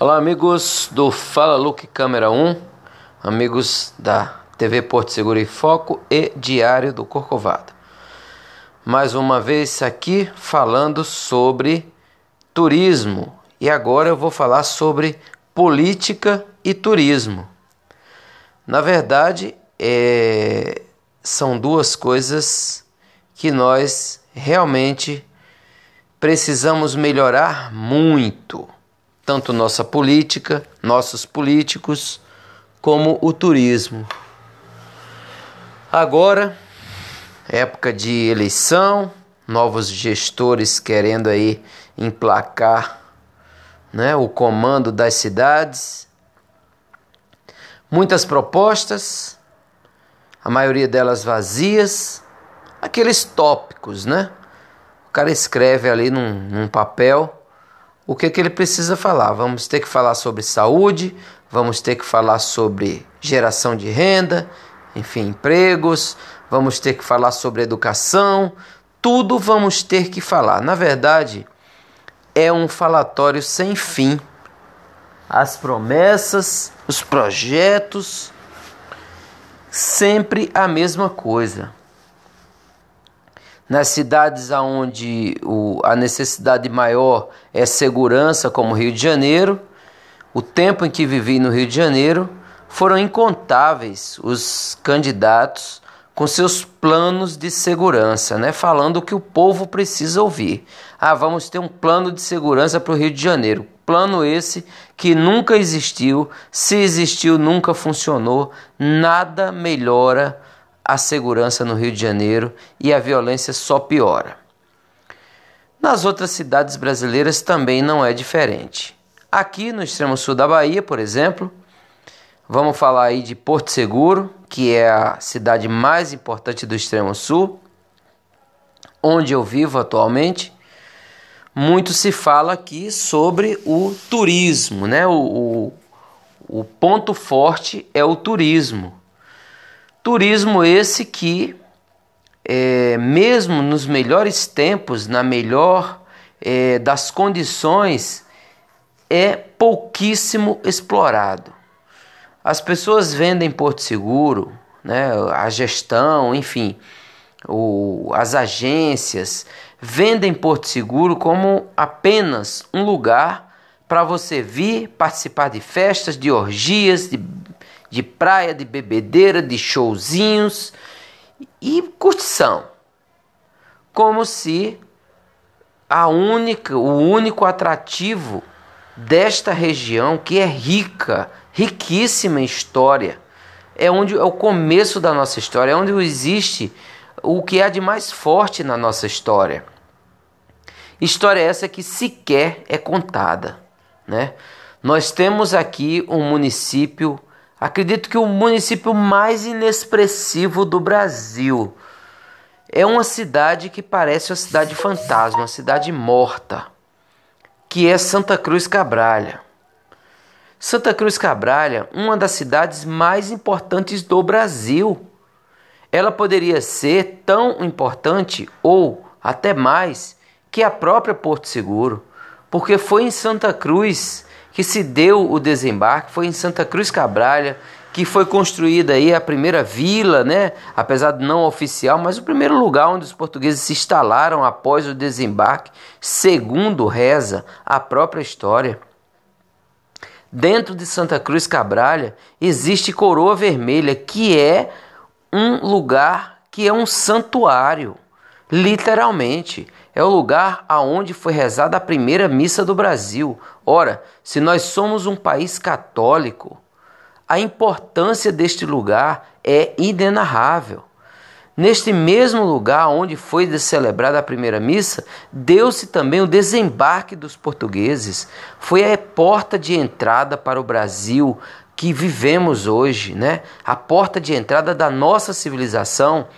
Olá, amigos do Fala Look Câmera 1, amigos da TV Porto Seguro e Foco e Diário do Corcovado. Mais uma vez aqui falando sobre turismo e agora eu vou falar sobre política e turismo. Na verdade, é, são duas coisas que nós realmente precisamos melhorar muito tanto nossa política, nossos políticos, como o turismo. Agora, época de eleição, novos gestores querendo aí emplacar né, o comando das cidades. Muitas propostas, a maioria delas vazias, aqueles tópicos, né? O cara escreve ali num, num papel o que, que ele precisa falar. Vamos ter que falar sobre saúde, vamos ter que falar sobre geração de renda, enfim, empregos, vamos ter que falar sobre educação, tudo vamos ter que falar. Na verdade, é um falatório sem fim. As promessas, os projetos, sempre a mesma coisa nas cidades onde a necessidade maior é segurança, como Rio de Janeiro, o tempo em que vivi no Rio de Janeiro, foram incontáveis os candidatos com seus planos de segurança, né? falando o que o povo precisa ouvir. Ah, vamos ter um plano de segurança para o Rio de Janeiro. Plano esse que nunca existiu, se existiu, nunca funcionou, nada melhora a segurança no Rio de Janeiro e a violência só piora. Nas outras cidades brasileiras também não é diferente. Aqui no extremo sul da Bahia, por exemplo, vamos falar aí de Porto Seguro, que é a cidade mais importante do extremo sul, onde eu vivo atualmente. Muito se fala aqui sobre o turismo, né? O, o, o ponto forte é o turismo. Turismo esse que, é, mesmo nos melhores tempos, na melhor é, das condições, é pouquíssimo explorado. As pessoas vendem Porto Seguro, né, a gestão, enfim, o, as agências vendem Porto Seguro como apenas um lugar para você vir participar de festas, de orgias, de de praia, de bebedeira, de showzinhos e curtição. Como se a única, o único atrativo desta região que é rica, riquíssima em história, é onde é o começo da nossa história, é onde existe o que há de mais forte na nossa história. História essa que sequer é contada, né? Nós temos aqui um município Acredito que o município mais inexpressivo do Brasil é uma cidade que parece uma cidade fantasma, uma cidade morta, que é Santa Cruz Cabralha. Santa Cruz Cabralha, uma das cidades mais importantes do Brasil. Ela poderia ser tão importante ou até mais que a própria Porto Seguro, porque foi em Santa Cruz que se deu o desembarque foi em Santa Cruz Cabralha, que foi construída aí a primeira vila, né? apesar de não oficial, mas o primeiro lugar onde os portugueses se instalaram após o desembarque, segundo reza a própria história. Dentro de Santa Cruz Cabralha existe Coroa Vermelha, que é um lugar que é um santuário, literalmente é o lugar aonde foi rezada a primeira missa do Brasil. Ora, se nós somos um país católico, a importância deste lugar é inenarrável. Neste mesmo lugar onde foi celebrada a primeira missa, deu-se também o desembarque dos portugueses. Foi a porta de entrada para o Brasil que vivemos hoje, né? A porta de entrada da nossa civilização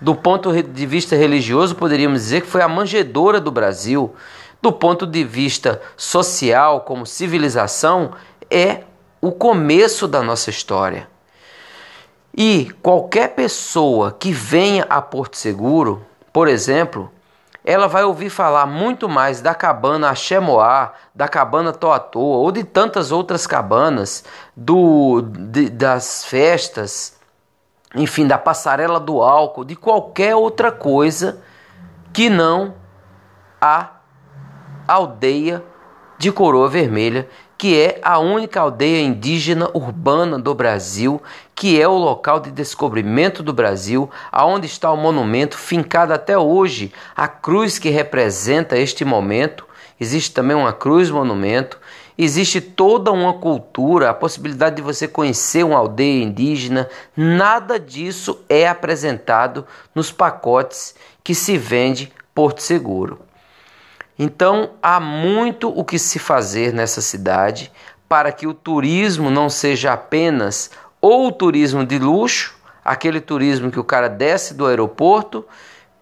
do ponto de vista religioso, poderíamos dizer que foi a manjedoura do Brasil. Do ponto de vista social, como civilização, é o começo da nossa história. E qualquer pessoa que venha a Porto Seguro, por exemplo, ela vai ouvir falar muito mais da cabana Axemoá, da cabana Toatoa ou de tantas outras cabanas, do, de, das festas, enfim, da passarela do álcool, de qualquer outra coisa que não a aldeia de Coroa Vermelha, que é a única aldeia indígena urbana do Brasil, que é o local de descobrimento do Brasil, aonde está o monumento fincado até hoje, a cruz que representa este momento. Existe também uma cruz monumento. Existe toda uma cultura, a possibilidade de você conhecer uma aldeia indígena. Nada disso é apresentado nos pacotes que se vende Porto Seguro. Então há muito o que se fazer nessa cidade para que o turismo não seja apenas ou o turismo de luxo, aquele turismo que o cara desce do aeroporto,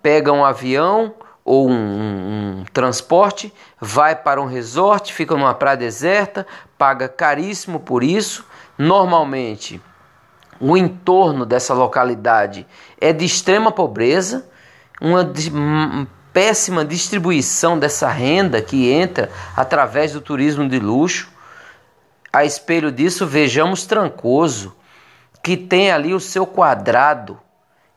pega um avião ou um, um, um, transporte, vai para um resort, fica numa praia deserta, paga caríssimo por isso. Normalmente, o entorno dessa localidade é de extrema pobreza, uma péssima distribuição dessa renda que entra através do turismo de luxo. A espelho disso, vejamos Trancoso, que tem ali o seu quadrado,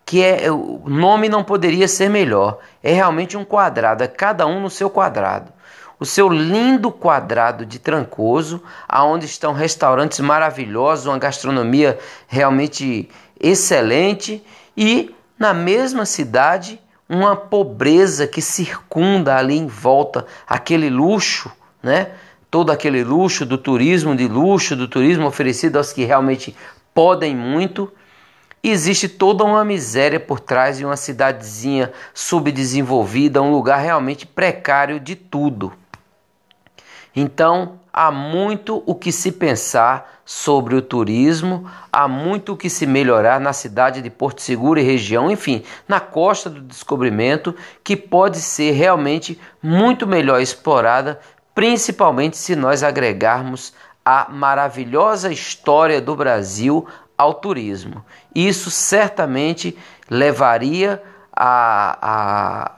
que é o nome não poderia ser melhor. É realmente um quadrado, é cada um no seu quadrado. O seu lindo quadrado de Trancoso, aonde estão restaurantes maravilhosos, uma gastronomia realmente excelente e na mesma cidade uma pobreza que circunda ali em volta aquele luxo, né? Todo aquele luxo do turismo de luxo, do turismo oferecido aos que realmente podem muito. Existe toda uma miséria por trás de uma cidadezinha subdesenvolvida, um lugar realmente precário de tudo. Então, há muito o que se pensar sobre o turismo, há muito o que se melhorar na cidade de Porto Seguro e região, enfim, na costa do descobrimento, que pode ser realmente muito melhor explorada, principalmente se nós agregarmos a maravilhosa história do Brasil ao turismo. Isso certamente levaria a, a